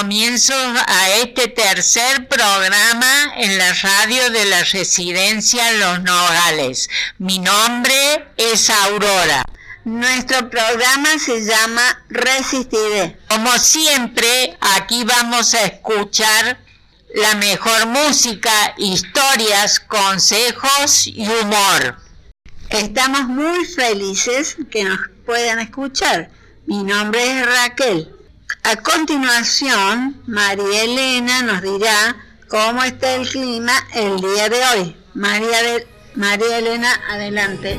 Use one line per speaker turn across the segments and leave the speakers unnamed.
Hola, damos comienzo a este tercer programa en la radio de la residencia Los Nogales. Mi nombre es Aurora.
Nuestro programa se llama Resistiré.
Como siempre, aquí vamos a escuchar la mejor música, historias, consejos y humor.
Estamos muy felices que nos puedan escuchar. Mi nombre es Raquel. A continuación, María Elena nos dirá cómo está el clima el día de hoy. María, María Elena, adelante.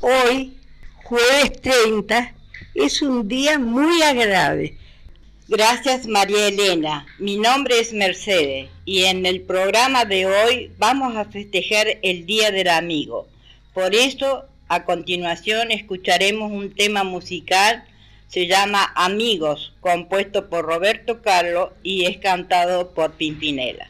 Hoy, jueves 30, es un día muy agradable. Gracias María Elena. Mi nombre es Mercedes y en el programa de hoy vamos a festejar el Día del Amigo. Por eso, a continuación escucharemos un tema musical se llama Amigos, compuesto por Roberto Carlos y es cantado por Pimpinela.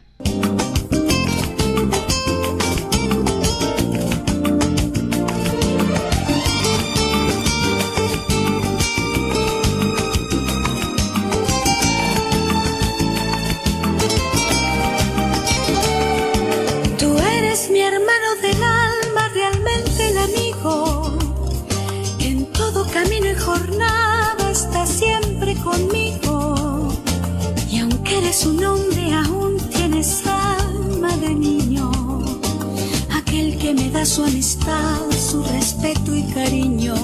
Tú eres mi hermano del alma, realmente el amigo, en todo camino y jornada siempre conmigo. Y aunque eres un hombre, aún tienes alma de niño. Aquel que me da su amistad, su respeto y cariño.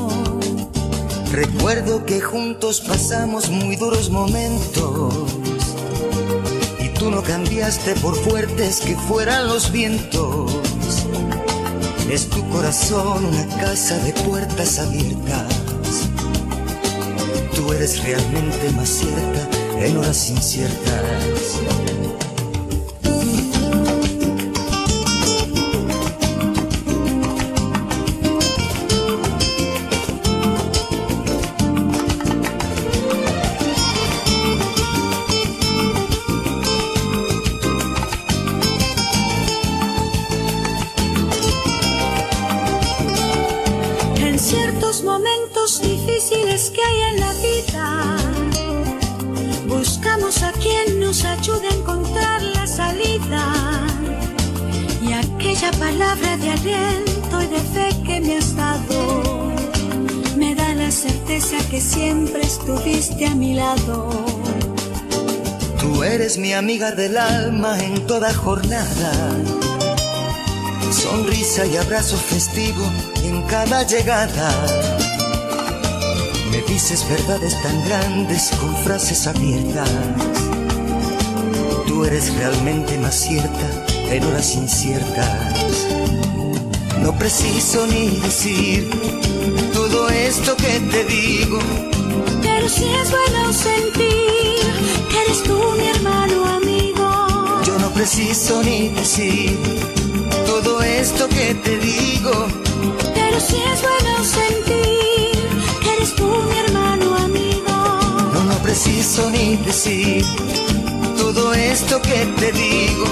Recuerdo que juntos pasamos muy duros momentos. Y tú no cambiaste por fuertes que fueran los vientos. Es tu corazón una casa de puertas abiertas eres realmente más cierta en horas inciertas.
Palabra de aliento y de fe que me has dado me da la certeza que siempre estuviste a mi lado.
Tú eres mi amiga del alma en toda jornada. Sonrisa y abrazo festivo en cada llegada. Me dices verdades tan grandes con frases abiertas. Tú eres realmente más cierta en horas inciertas. No preciso ni decir todo esto que te digo.
Pero si es bueno sentir que eres tú mi hermano amigo.
Yo no preciso ni decir todo esto que te digo.
Pero si es bueno sentir
preciso ni decir todo esto que te digo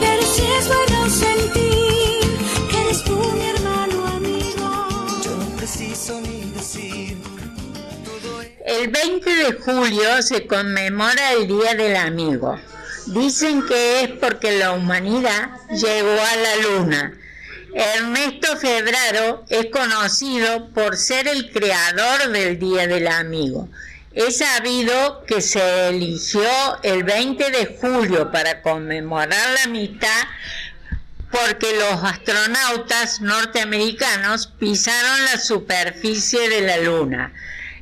pero si es bueno sentir que eres tú mi hermano amigo.
Yo no preciso ni decir.
El 20 de julio se conmemora el Día del Amigo. Dicen que es porque la humanidad llegó a la luna. Ernesto Febraro es conocido por ser el creador del Día del Amigo es sabido que se eligió el 20 de julio para conmemorar la amistad porque los astronautas norteamericanos pisaron la superficie de la Luna.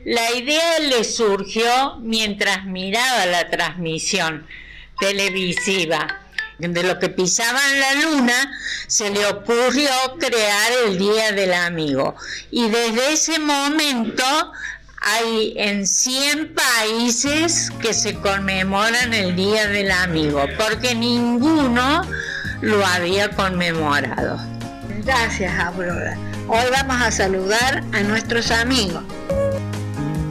La idea le surgió mientras miraba la transmisión televisiva. De lo que pisaban la luna, se le ocurrió crear el Día del Amigo. Y desde ese momento hay en 100 países que se conmemoran el Día del Amigo, porque ninguno lo había conmemorado.
Gracias, Aurora. Hoy vamos a saludar a nuestros amigos.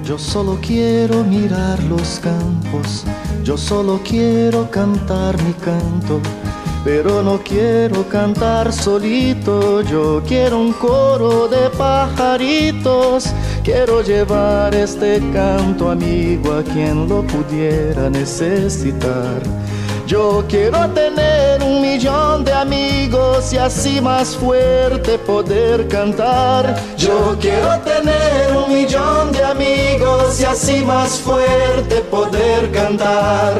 Yo solo quiero mirar los campos, yo solo quiero cantar mi canto pero no quiero cantar solito, yo quiero un coro de pajaritos, quiero llevar este canto amigo a quien lo pudiera necesitar. Yo quiero tener un millón de amigos y así más fuerte poder cantar. Yo quiero tener un millón de amigos y así más fuerte poder cantar.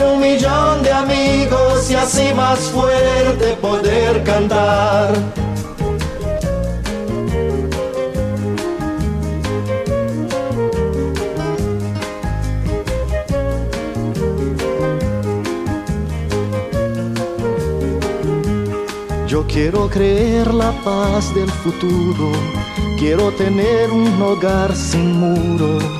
un millón de amigos y así más fuerte poder cantar. Yo quiero creer la paz del futuro, quiero tener un hogar sin muro.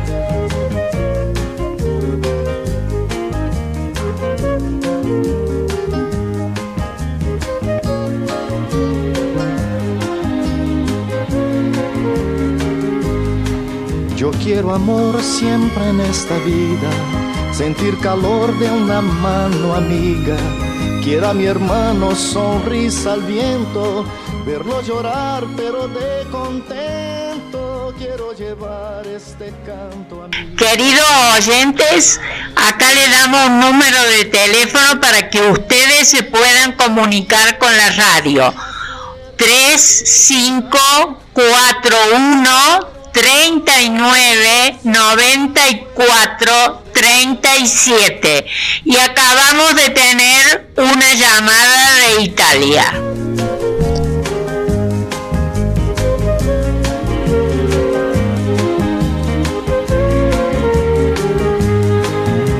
Quiero amor siempre en esta vida, sentir calor de una mano amiga. Quiero a mi hermano sonrisa al viento, verlo llorar pero de contento. Quiero llevar este canto a mi...
Queridos oyentes, acá le damos un número de teléfono para que ustedes se puedan comunicar con la radio. 3541 39 94 37 y acabamos de tener una llamada de Italia.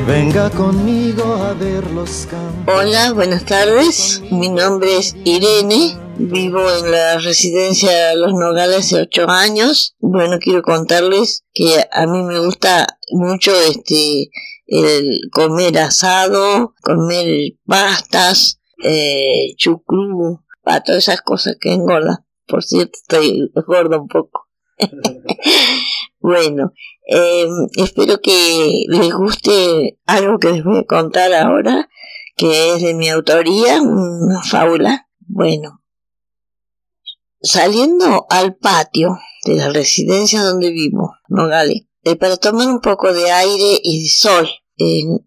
Venga conmigo a ver los.
Hola, buenas tardes. Mi nombre es Irene Vivo en la residencia Los Nogales hace ocho años. Bueno, quiero contarles que a mí me gusta mucho este el comer asado, comer pastas, eh, chucrú, para todas esas cosas que engordan. Por cierto, estoy gorda un poco. bueno, eh, espero que les guste algo que les voy a contar ahora, que es de mi autoría, una fábula. Bueno, Saliendo al patio de la residencia donde vivo, Nogales, eh, para tomar un poco de aire y de sol,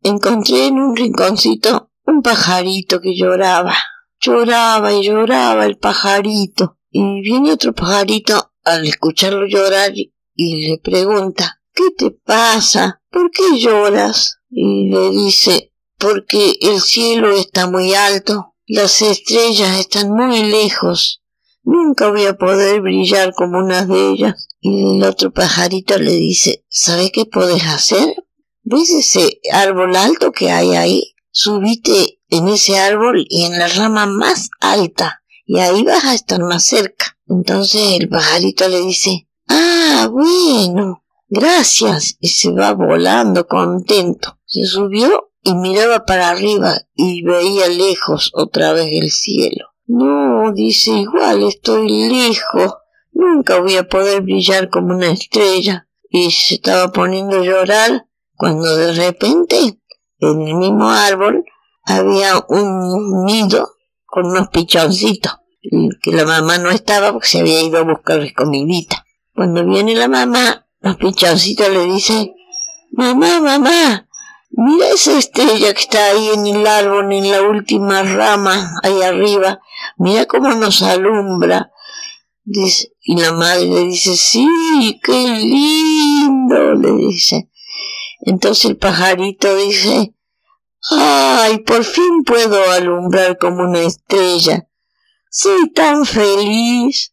encontré en un rinconcito un pajarito que lloraba. Lloraba y lloraba el pajarito. Y viene otro pajarito al escucharlo llorar y le pregunta, ¿qué te pasa? ¿Por qué lloras? Y le dice, porque el cielo está muy alto, las estrellas están muy lejos Nunca voy a poder brillar como una de ellas. Y el otro pajarito le dice, ¿sabe qué puedes hacer? ¿Ves ese árbol alto que hay ahí? Subite en ese árbol y en la rama más alta, y ahí vas a estar más cerca. Entonces el pajarito le dice, ah, bueno, gracias, y se va volando contento. Se subió y miraba para arriba y veía lejos otra vez el cielo. No, dice, igual estoy lejos. Nunca voy a poder brillar como una estrella. Y se estaba poniendo a llorar cuando de repente, en el mismo árbol, había un nido con unos pichoncitos. que la mamá no estaba porque se había ido a buscar comidita. Cuando viene la mamá, los pichoncitos le dicen, mamá, mamá, mira esa estrella que está ahí en el árbol, en la última rama, ahí arriba, mira cómo nos alumbra. Y la madre le dice, sí, qué lindo, le dice. Entonces el pajarito dice, ay, por fin puedo alumbrar como una estrella. Soy tan feliz.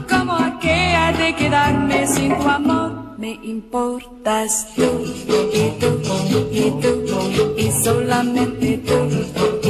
de quedarme sin tu amor. Me importas tú y tú y tú y solamente tú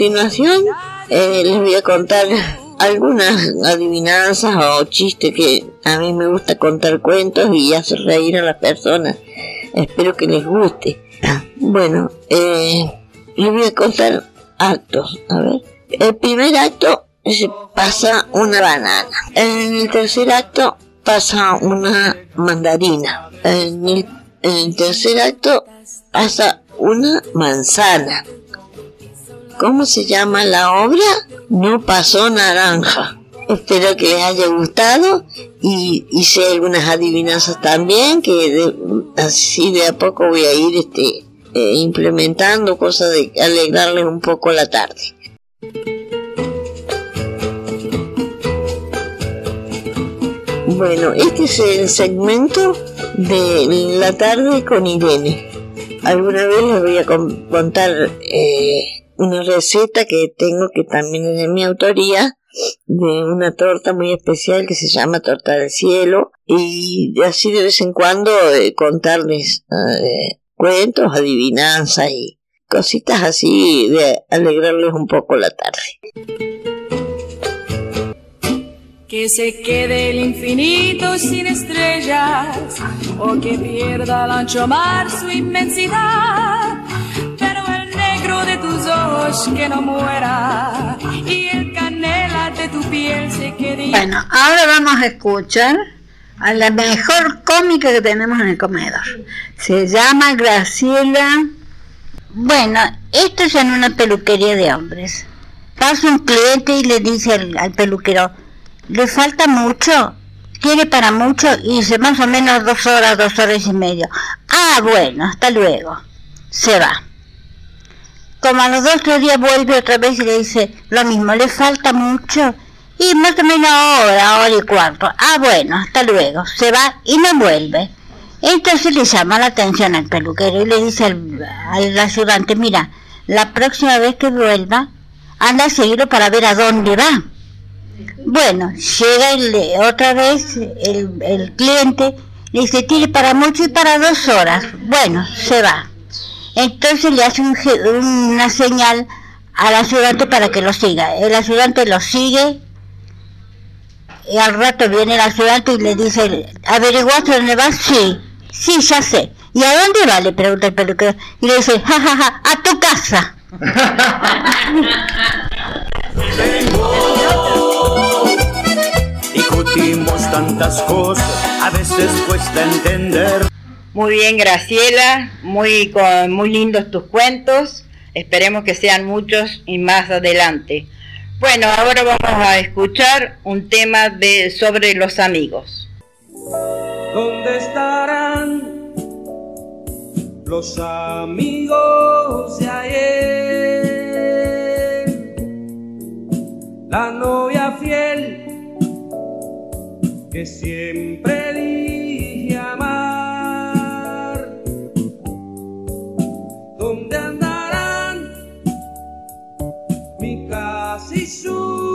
continuación eh, les voy a contar algunas adivinanzas o chistes que a mí me gusta contar cuentos y hacer reír a las personas. Espero que les guste. Bueno, eh, les voy a contar actos. A ver, el primer acto pasa una banana. En el tercer acto pasa una mandarina. En el, en el tercer acto pasa una manzana. ¿Cómo se llama la obra? No pasó naranja. Espero que les haya gustado y hice algunas adivinanzas también que así de a poco voy a ir este, eh, implementando cosas de alegrarles un poco la tarde. Bueno, este es el segmento de la tarde con Irene. Alguna vez les voy a con- contar eh, una receta que tengo que también es de mi autoría, de una torta muy especial que se llama torta del cielo y así de vez en cuando eh, contarles eh, cuentos, adivinanzas y cositas así de alegrarles un poco la tarde.
Que se quede el infinito sin estrellas o que pierda el ancho mar su inmensidad. Que no muera y el canela de tu piel se quede
Bueno, ahora vamos a escuchar a la mejor cómica que tenemos en el comedor. Se llama Graciela. Bueno, esto es en una peluquería de hombres. Pasa un cliente y le dice al, al peluquero, ¿le falta mucho? ¿Quiere para mucho? Y dice, más o menos dos horas, dos horas y medio. Ah, bueno, hasta luego. Se va. Como a los dos tres días vuelve otra vez y le dice lo mismo, ¿le falta mucho? Y más o menos hora, hora y cuarto. Ah, bueno, hasta luego. Se va y no vuelve. Entonces le llama la atención al peluquero y le dice al, al ayudante, mira, la próxima vez que vuelva, anda a seguirlo para ver a dónde va. Bueno, llega el- otra vez el, el cliente, le dice, tiene para mucho y para dos horas. Bueno, se va. Entonces le hace una señal al ayudante para que lo siga. El ayudante lo sigue y al rato viene el ayudante y le dice, ¿averiguaste dónde vas? Sí, sí, ya sé. ¿Y a dónde va? Le pregunta el peluquero. Y le dice, ja, ja, ja, a tu casa.
Discutimos tantas cosas, a veces cuesta entender.
Muy bien, Graciela, muy, con- muy lindos tus cuentos. Esperemos que sean muchos y más adelante. Bueno, ahora vamos a escuchar un tema de sobre los amigos.
¿Dónde estarán los amigos de ayer? La novia fiel que siempre casa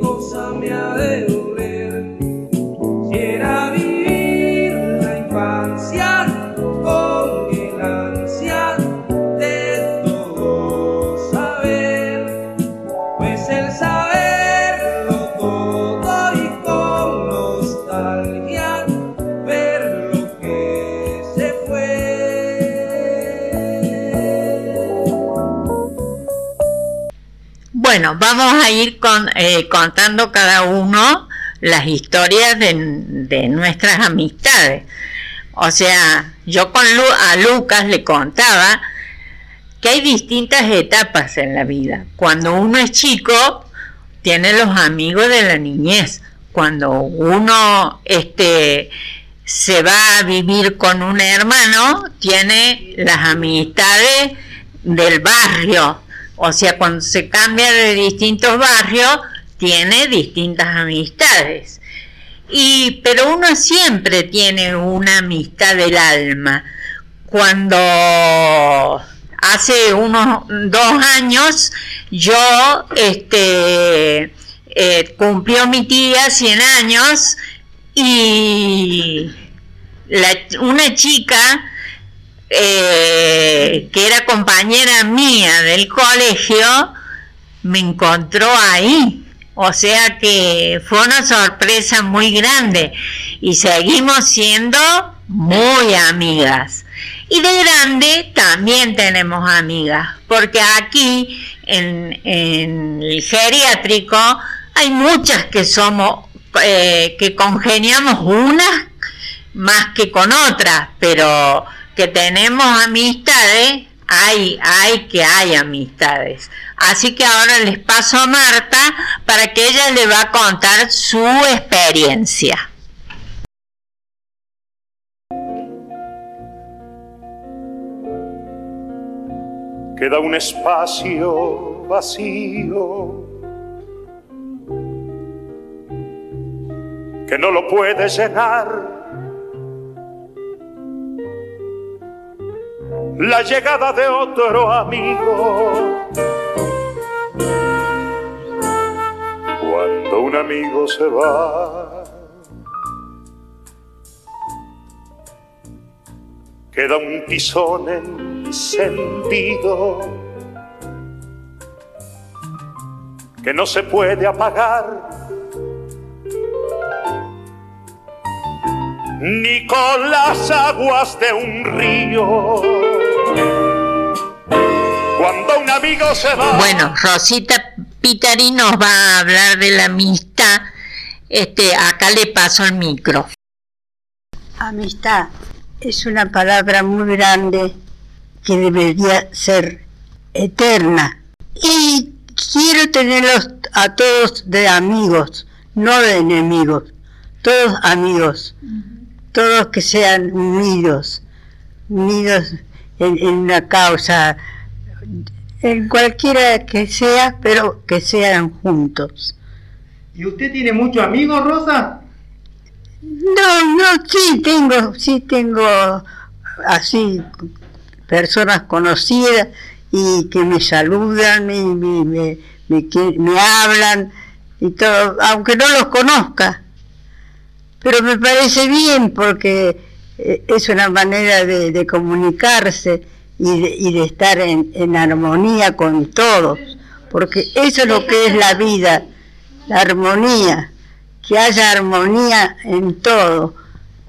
cosa me
Bueno, vamos a ir con, eh, contando cada uno las historias de, nuestras amistades. O sea, yo con a Lucas le contaba que hay distintas etapas en la vida. Cuando uno es chico, tiene los amigos de la niñez. Cuando uno este, se va a vivir con un hermano, tiene las amistades del barrio. O sea, cuando se cambia de distintos barrios, tiene distintas amistades. Y, pero uno siempre tiene una amistad del alma. Cuando hace unos dos años yo este eh, cumplió mi tía 100 años y la- una chica eh, que era compañera mía del colegio me encontró ahí. O sea que fue una sorpresa muy grande y seguimos siendo muy amigas. Y de grande también tenemos amigas, porque aquí en, el geriátrico hay muchas que somos, eh, que congeniamos unas más que con otras, pero que tenemos amistades, hay, hay que hay amistades. Así que ahora les paso a Marta para que ella le va a contar su experiencia.
queda un espacio vacío que no lo puede llenar. La llegada de otro amigo. Cuando un amigo se va, queda un tizón encendido que no se puede apagar ni con las aguas de un río. Cuando un amigo se va.
Bueno, Rosita Pitari nos va a hablar de la amistad. Este, acá le paso el micro.
Amistad es una palabra muy grande que debería ser eterna. Y quiero tenerlos a todos de amigos, no de enemigos, todos amigos, todos que sean unidos, unidos en, en una causa, en cualquiera que sea, pero que sean juntos.
¿Y usted tiene muchos amigos, Rosa?
No, no, sí tengo, sí tengo así personas conocidas y que me saludan y me, me, me, hablan y todo, aunque no los conozca. Pero me parece bien porque eh, es una manera de, comunicarse y de, y de estar en, en, armonía con todos, porque eso es lo que es la vida, la armonía, que haya armonía en todo,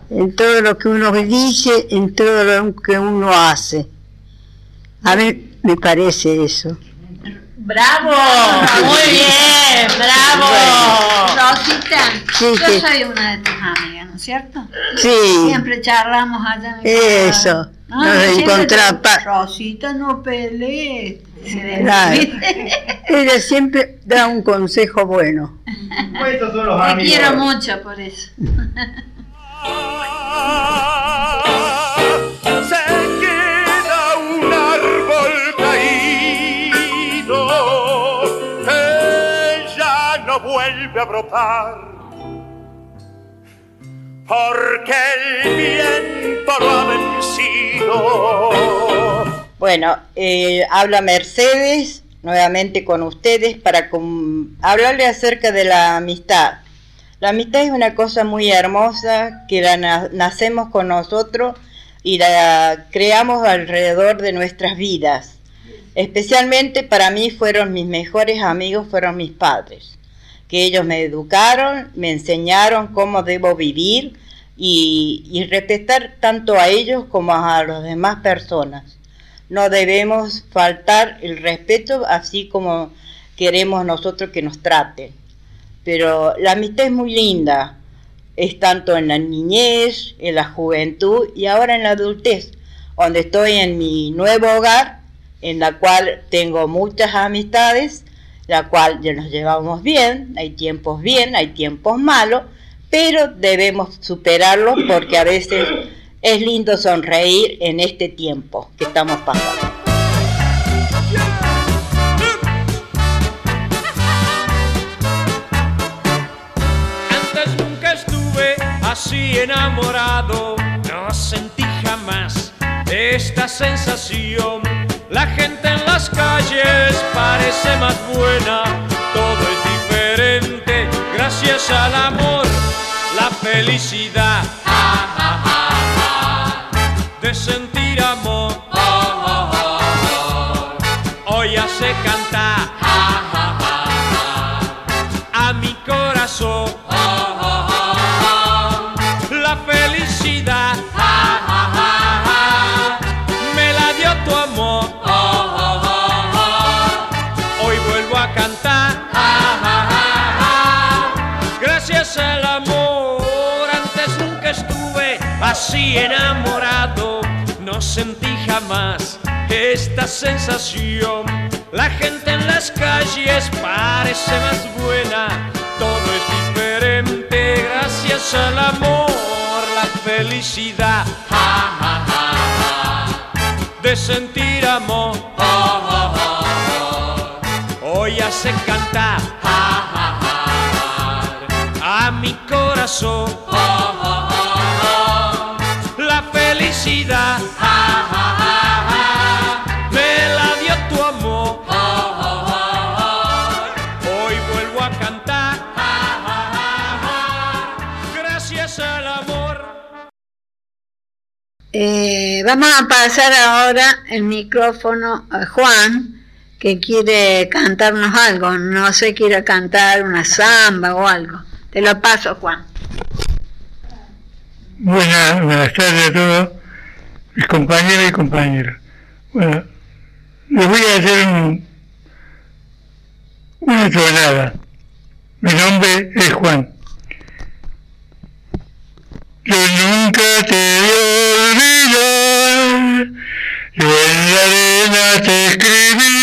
en todo lo que uno dice, en todo lo que uno hace. A mí me parece eso.
¡Bravo! Muy bien, bravo.
Rosita, yo soy una de tus amigas, ¿no es cierto?
Sí.
Siempre charlamos allá en
el Eso, nos encontramos.
Rosita, no pelees.
Ella siempre da un consejo bueno.
Te quiero mucho por eso.
vuelve a brotar. Porque el.
Bueno, eh, habla Mercedes nuevamente con ustedes para hablarle acerca de la amistad. La amistad es una cosa muy hermosa que la nacemos con nosotros y la creamos alrededor de nuestras vidas. Especialmente para mí fueron mis mejores amigos, fueron mis padres ellos me educaron, me enseñaron cómo debo vivir y, respetar tanto a ellos como a las demás personas. No debemos faltar el respeto así como queremos nosotros que nos traten. Pero la amistad es muy linda, es tanto en la niñez, en la juventud y ahora en la adultez, donde estoy en mi nuevo hogar, en la cual tengo muchas amistades la cual ya nos llevamos bien, hay tiempos bien, hay tiempos malos, pero debemos superarlos porque a veces es lindo sonreír en este tiempo que estamos pasando.
Antes nunca estuve así enamorado, no sentí jamás esta sensación la gente en las calles parece más buena, todo es diferente gracias al amor, la felicidad enamorado, no sentí jamás esta sensación. La gente en las calles parece más buena, todo es diferente gracias al amor, la felicidad. De sentir amor. Hoy hace cantar. A mi corazón felicidad. me la dio tu amor. Hoy vuelvo a cantar. Gracias al amor.
Eh, vamos a pasar ahora el micrófono a Juan, que quiere cantarnos algo. No sé, quiere cantar una samba o algo. Te lo paso, Juan.
Buenas, buenas tardes a todos, mis compañeros y compañeras. Bueno, les voy a hacer un, una tonada. Mi nombre es Juan. Yo nunca te voy a olvidar, yo en la arena te escribía,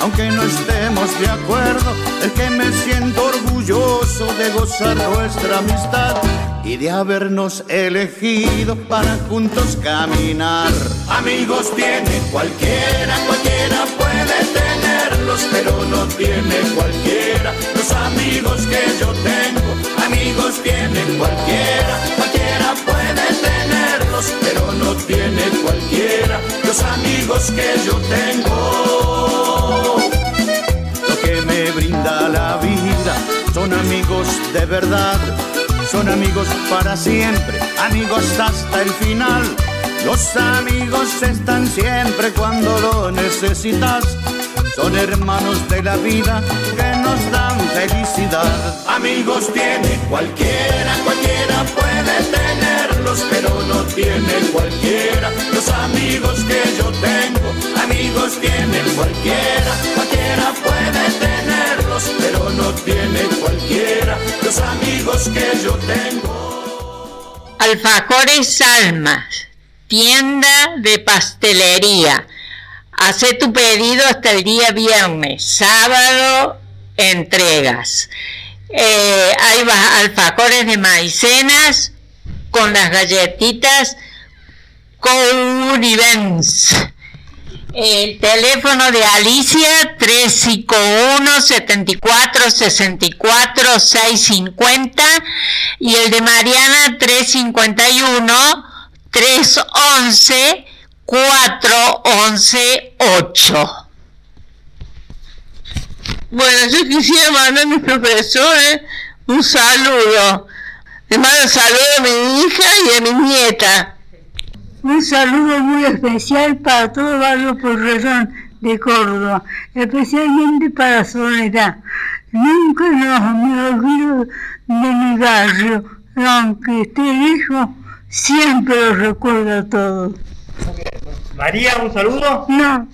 aunque no estemos de acuerdo, el que me siento orgulloso de gozar nuestra amistad y de habernos elegido para juntos caminar. Amigos tiene cualquiera, cualquiera puede tenerlos, pero no tiene cualquiera los amigos que yo tengo. Amigos tiene cualquiera, cualquiera puede tenerlos, pero no tiene cualquiera los amigos que yo tengo. Son amigos de verdad son amigos para siempre, amigos hasta el final. Los amigos están siempre cuando lo necesitas. Son hermanos de la vida que nos dan felicidad. Amigos tiene cualquiera, cualquiera puede tenerlos, pero no tiene cualquiera. Los amigos que yo tengo, amigos tiene cualquiera, cualquiera puede tenerlos, pero no tiene cualquiera. Los amigos que yo tengo.
Alfajores Almas, tienda de pastelería. Hace tu pedido hasta el día viernes, sábado entregas. Eh, hay alfajores de maicenas con las galletitas Courivens. El teléfono de Alicia 351 74 64 650 y el de Mariana 351 311 411 8.
Bueno, yo quisiera mandar a mis profesores un saludo. Les mando saludo a mi hija y a mi nieta.
Un saludo muy especial para todo el barrio Porredón de Córdoba, especialmente para Soledad. Nunca me olvido de mi barrio, aunque esté lejos, siempre lo recuerdo a todos.
María, un saludo.
No.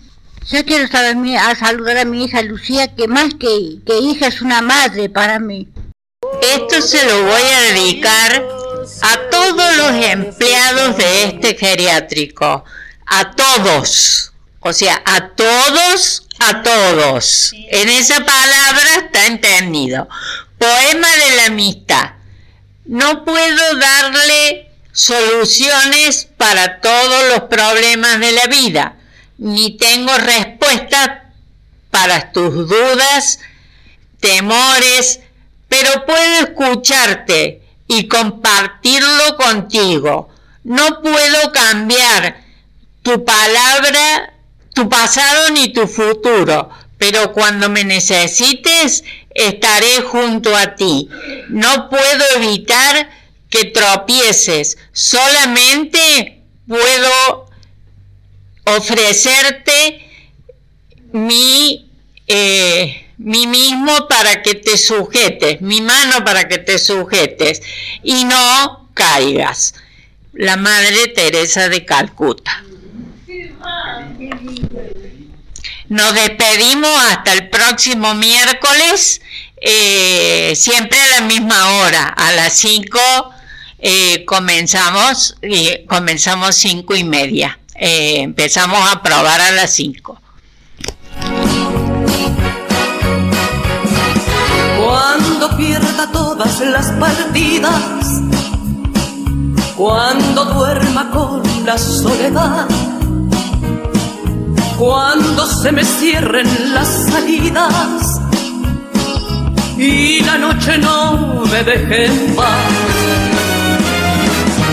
Yo quiero saber, a saludar a mi hija Lucía, que más que, que hija es una madre para mí.
Esto se lo voy a dedicar a todos los empleados de este geriátrico, a todos, o sea, a todos, a todos. En esa palabra está entendido. Poema de la amistad. No puedo darle soluciones para todos los problemas de la vida, ni tengo respuestas para tus dudas, temores, pero puedo escucharte y compartirlo contigo. No puedo cambiar tu palabra, tu pasado ni tu futuro, pero cuando me necesites estaré junto a ti. No puedo evitar que tropieces, solamente puedo ofrecerte mi, eh, mi mismo para que te sujetes, mi mano para que te sujetes y no caigas. La Madre Teresa de Calcuta. Nos despedimos hasta el próximo miércoles, eh, siempre a la misma hora, a las 5 comenzamos, eh, comenzamos cinco y media. Eh, empezamos a probar a las 5.
Cuando pierda todas las partidas, cuando duerma con la soledad, cuando se me cierren las salidas y la noche no me deje en paz,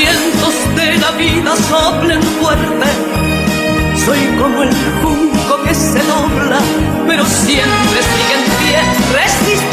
vientos de la vida soplen fuerte, soy como el junco que se dobla, pero siempre sigue en pie. Resistiré